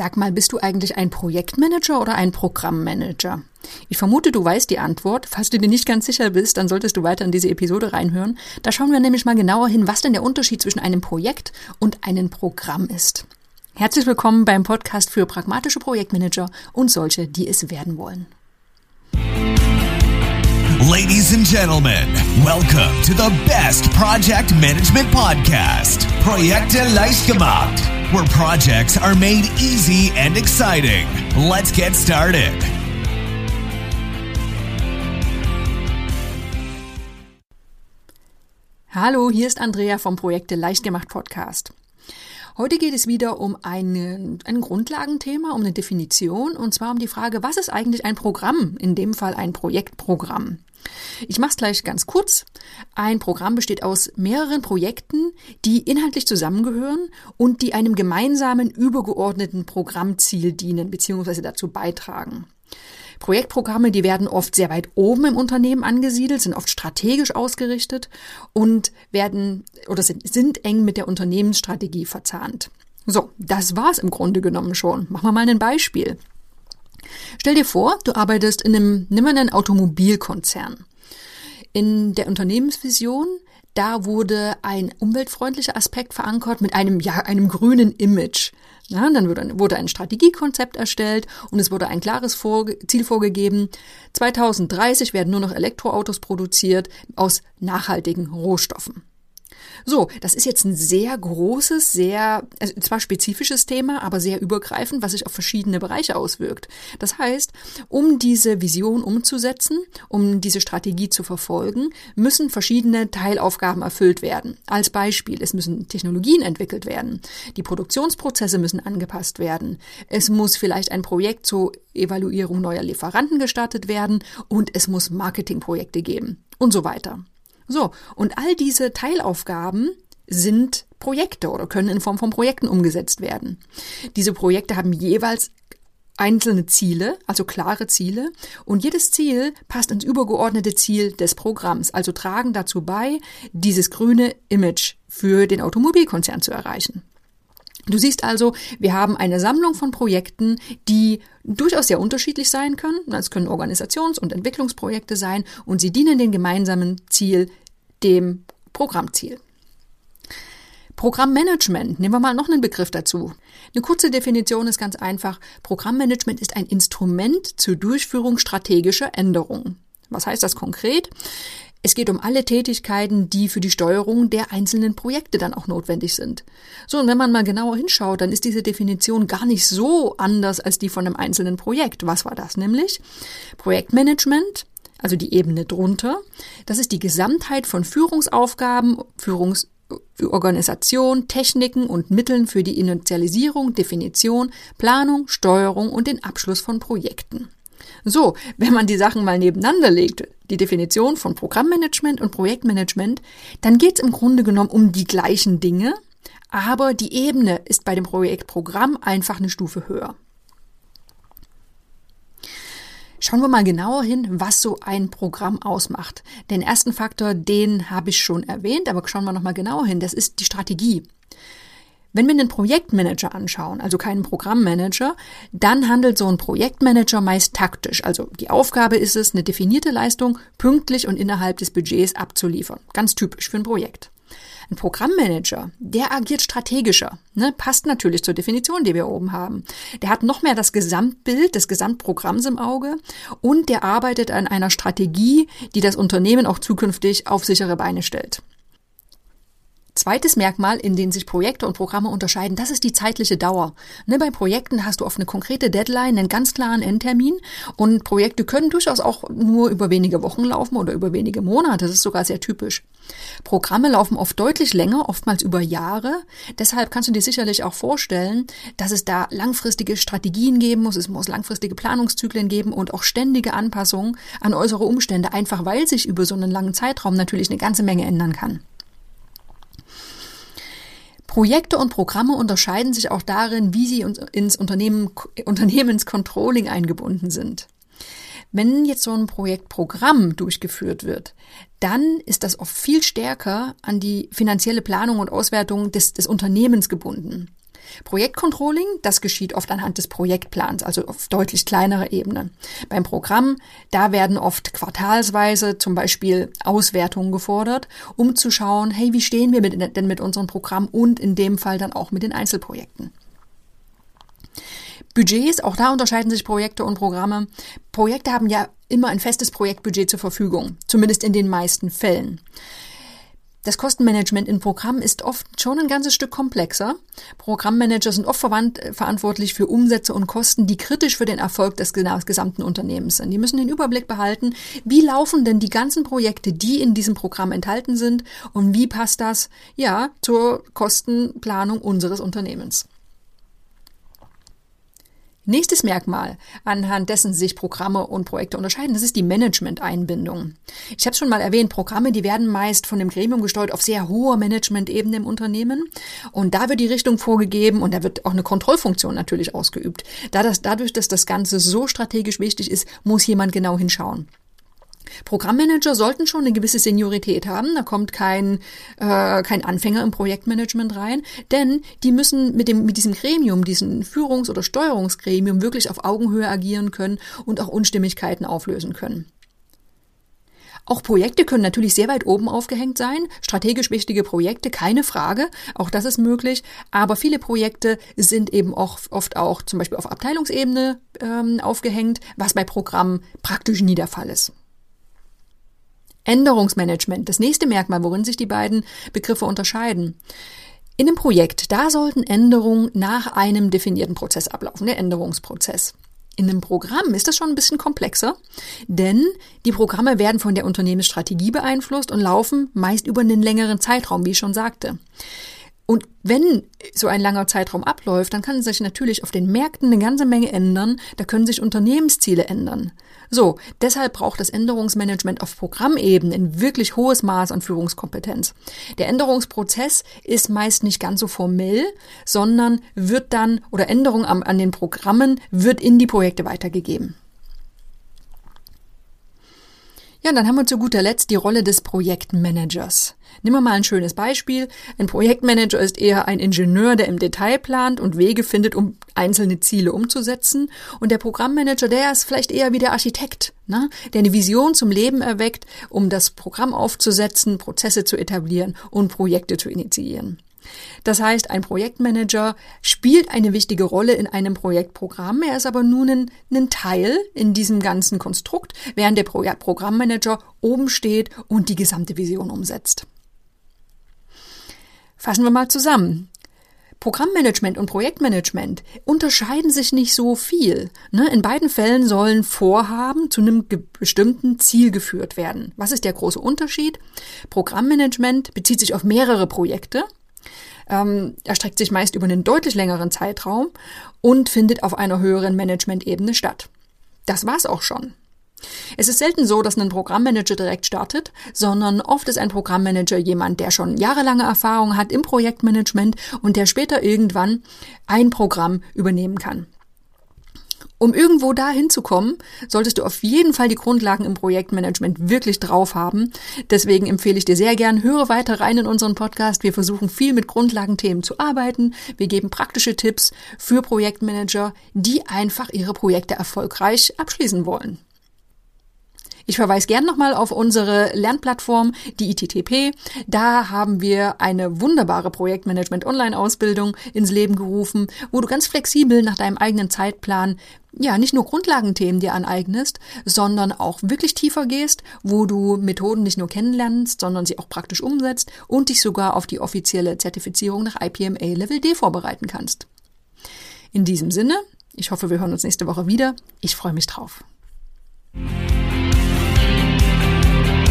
Sag mal, bist du eigentlich ein Projektmanager oder ein Programmmanager? Ich vermute, du weißt die Antwort. Falls du dir nicht ganz sicher bist, dann solltest du weiter in diese Episode reinhören. Da schauen wir nämlich mal genauer hin, was denn der Unterschied zwischen einem Projekt und einem Programm ist. Herzlich willkommen beim Podcast für pragmatische Projektmanager und solche, die es werden wollen. Ladies and gentlemen, welcome to the best project management podcast, Projekte leicht gemacht, where projects are made easy and exciting. Let's get started. Hallo, hier ist Andrea vom Projekte leicht gemacht Podcast. Heute geht es wieder um ein, ein Grundlagenthema, um eine Definition, und zwar um die Frage, was ist eigentlich ein Programm, in dem Fall ein Projektprogramm. Ich mache es gleich ganz kurz. Ein Programm besteht aus mehreren Projekten, die inhaltlich zusammengehören und die einem gemeinsamen übergeordneten Programmziel dienen bzw. dazu beitragen. Projektprogramme, die werden oft sehr weit oben im Unternehmen angesiedelt, sind oft strategisch ausgerichtet und werden oder sind, sind eng mit der Unternehmensstrategie verzahnt. So, das war's im Grunde genommen schon. Machen wir mal ein Beispiel. Stell dir vor, du arbeitest in einem, nimm mal einen Automobilkonzern. In der Unternehmensvision, da wurde ein umweltfreundlicher Aspekt verankert mit einem, ja, einem grünen Image. Ja, dann wurde, wurde ein Strategiekonzept erstellt und es wurde ein klares Vorge Ziel vorgegeben. 2030 werden nur noch Elektroautos produziert aus nachhaltigen Rohstoffen. So, das ist jetzt ein sehr großes, sehr, also zwar spezifisches Thema, aber sehr übergreifend, was sich auf verschiedene Bereiche auswirkt. Das heißt, um diese Vision umzusetzen, um diese Strategie zu verfolgen, müssen verschiedene Teilaufgaben erfüllt werden. Als Beispiel, es müssen Technologien entwickelt werden, die Produktionsprozesse müssen angepasst werden, es muss vielleicht ein Projekt zur Evaluierung neuer Lieferanten gestartet werden und es muss Marketingprojekte geben und so weiter. So, und all diese Teilaufgaben sind Projekte oder können in Form von Projekten umgesetzt werden. Diese Projekte haben jeweils einzelne Ziele, also klare Ziele, und jedes Ziel passt ins übergeordnete Ziel des Programms, also tragen dazu bei, dieses grüne Image für den Automobilkonzern zu erreichen. Du siehst also, wir haben eine Sammlung von Projekten, die durchaus sehr unterschiedlich sein können. Es können Organisations- und Entwicklungsprojekte sein und sie dienen dem gemeinsamen Ziel, dem Programmziel. Programmmanagement, nehmen wir mal noch einen Begriff dazu. Eine kurze Definition ist ganz einfach. Programmmanagement ist ein Instrument zur Durchführung strategischer Änderungen. Was heißt das konkret? Es geht um alle Tätigkeiten, die für die Steuerung der einzelnen Projekte dann auch notwendig sind. So, und wenn man mal genauer hinschaut, dann ist diese Definition gar nicht so anders als die von einem einzelnen Projekt. Was war das nämlich? Projektmanagement also die Ebene drunter. Das ist die Gesamtheit von Führungsaufgaben, Führungsorganisation, Techniken und Mitteln für die Initialisierung, Definition, Planung, Steuerung und den Abschluss von Projekten. So, wenn man die Sachen mal nebeneinander legt, die Definition von Programmmanagement und Projektmanagement, dann geht es im Grunde genommen um die gleichen Dinge, aber die Ebene ist bei dem Projektprogramm einfach eine Stufe höher. Schauen wir mal genauer hin, was so ein Programm ausmacht. Den ersten Faktor, den habe ich schon erwähnt, aber schauen wir nochmal genauer hin. Das ist die Strategie. Wenn wir einen Projektmanager anschauen, also keinen Programmmanager, dann handelt so ein Projektmanager meist taktisch. Also die Aufgabe ist es, eine definierte Leistung pünktlich und innerhalb des Budgets abzuliefern. Ganz typisch für ein Projekt. Ein Programmmanager, der agiert strategischer, ne, passt natürlich zur Definition, die wir oben haben. Der hat noch mehr das Gesamtbild des Gesamtprogramms im Auge und der arbeitet an einer Strategie, die das Unternehmen auch zukünftig auf sichere Beine stellt. Zweites Merkmal, in dem sich Projekte und Programme unterscheiden, das ist die zeitliche Dauer. Ne, bei Projekten hast du oft eine konkrete Deadline, einen ganz klaren Endtermin und Projekte können durchaus auch nur über wenige Wochen laufen oder über wenige Monate. Das ist sogar sehr typisch. Programme laufen oft deutlich länger, oftmals über Jahre. Deshalb kannst du dir sicherlich auch vorstellen, dass es da langfristige Strategien geben muss, es muss langfristige Planungszyklen geben und auch ständige Anpassungen an äußere Umstände, einfach weil sich über so einen langen Zeitraum natürlich eine ganze Menge ändern kann. Projekte und Programme unterscheiden sich auch darin, wie sie ins Unternehmen, Unternehmenscontrolling eingebunden sind. Wenn jetzt so ein Projektprogramm durchgeführt wird, dann ist das oft viel stärker an die finanzielle Planung und Auswertung des, des Unternehmens gebunden. Projektcontrolling, das geschieht oft anhand des Projektplans, also auf deutlich kleinerer Ebene. Beim Programm, da werden oft quartalsweise zum Beispiel Auswertungen gefordert, um zu schauen, hey, wie stehen wir mit, denn mit unserem Programm und in dem Fall dann auch mit den Einzelprojekten. Budgets, auch da unterscheiden sich Projekte und Programme. Projekte haben ja immer ein festes Projektbudget zur Verfügung, zumindest in den meisten Fällen. Das Kostenmanagement in Programmen ist oft schon ein ganzes Stück komplexer. Programmmanager sind oft äh, verantwortlich für Umsätze und Kosten, die kritisch für den Erfolg des gesamten Unternehmens sind. Die müssen den Überblick behalten, wie laufen denn die ganzen Projekte, die in diesem Programm enthalten sind und wie passt das, ja, zur Kostenplanung unseres Unternehmens. Nächstes Merkmal, anhand dessen sich Programme und Projekte unterscheiden, das ist die Management-Einbindung. Ich habe schon mal erwähnt, Programme, die werden meist von dem Gremium gesteuert auf sehr hoher Management-Ebene im Unternehmen. Und da wird die Richtung vorgegeben und da wird auch eine Kontrollfunktion natürlich ausgeübt. Da das, dadurch, dass das Ganze so strategisch wichtig ist, muss jemand genau hinschauen. Programmmanager sollten schon eine gewisse Seniorität haben. Da kommt kein, äh, kein Anfänger im Projektmanagement rein, denn die müssen mit, dem, mit diesem Gremium, diesem Führungs- oder Steuerungsgremium wirklich auf Augenhöhe agieren können und auch Unstimmigkeiten auflösen können. Auch Projekte können natürlich sehr weit oben aufgehängt sein. Strategisch wichtige Projekte, keine Frage. Auch das ist möglich. Aber viele Projekte sind eben auch oft auch zum Beispiel auf Abteilungsebene ähm, aufgehängt, was bei Programmen praktisch nie der Fall ist. Änderungsmanagement, das nächste Merkmal, worin sich die beiden Begriffe unterscheiden. In einem Projekt, da sollten Änderungen nach einem definierten Prozess ablaufen, der Änderungsprozess. In einem Programm ist das schon ein bisschen komplexer, denn die Programme werden von der Unternehmensstrategie beeinflusst und laufen meist über einen längeren Zeitraum, wie ich schon sagte. Und wenn so ein langer Zeitraum abläuft, dann kann sich natürlich auf den Märkten eine ganze Menge ändern, da können sich Unternehmensziele ändern. So, deshalb braucht das Änderungsmanagement auf Programmebene ein wirklich hohes Maß an Führungskompetenz. Der Änderungsprozess ist meist nicht ganz so formell, sondern wird dann, oder Änderung an, an den Programmen wird in die Projekte weitergegeben. Ja, und dann haben wir zu guter Letzt die Rolle des Projektmanagers. Nehmen wir mal ein schönes Beispiel. Ein Projektmanager ist eher ein Ingenieur, der im Detail plant und Wege findet, um einzelne Ziele umzusetzen. Und der Programmmanager, der ist vielleicht eher wie der Architekt, ne? der eine Vision zum Leben erweckt, um das Programm aufzusetzen, Prozesse zu etablieren und Projekte zu initiieren. Das heißt, ein Projektmanager spielt eine wichtige Rolle in einem Projektprogramm, er ist aber nun ein, ein Teil in diesem ganzen Konstrukt, während der Pro Programmmanager oben steht und die gesamte Vision umsetzt. Fassen wir mal zusammen. Programmmanagement und Projektmanagement unterscheiden sich nicht so viel. Ne? In beiden Fällen sollen Vorhaben zu einem bestimmten Ziel geführt werden. Was ist der große Unterschied? Programmmanagement bezieht sich auf mehrere Projekte ähm, erstreckt sich meist über einen deutlich längeren Zeitraum und findet auf einer höheren Management-Ebene statt. Das war's auch schon. Es ist selten so, dass ein Programmmanager direkt startet, sondern oft ist ein Programmmanager jemand, der schon jahrelange Erfahrung hat im Projektmanagement und der später irgendwann ein Programm übernehmen kann. Um irgendwo dahin zu kommen, solltest du auf jeden Fall die Grundlagen im Projektmanagement wirklich drauf haben. Deswegen empfehle ich dir sehr gern, höre weiter rein in unseren Podcast. Wir versuchen viel mit Grundlagenthemen zu arbeiten. Wir geben praktische Tipps für Projektmanager, die einfach ihre Projekte erfolgreich abschließen wollen. Ich verweise gern nochmal auf unsere Lernplattform, die ITTP. Da haben wir eine wunderbare Projektmanagement-Online-Ausbildung ins Leben gerufen, wo du ganz flexibel nach deinem eigenen Zeitplan ja, nicht nur Grundlagenthemen dir aneignest, sondern auch wirklich tiefer gehst, wo du Methoden nicht nur kennenlernst, sondern sie auch praktisch umsetzt und dich sogar auf die offizielle Zertifizierung nach IPMA Level D vorbereiten kannst. In diesem Sinne, ich hoffe, wir hören uns nächste Woche wieder. Ich freue mich drauf.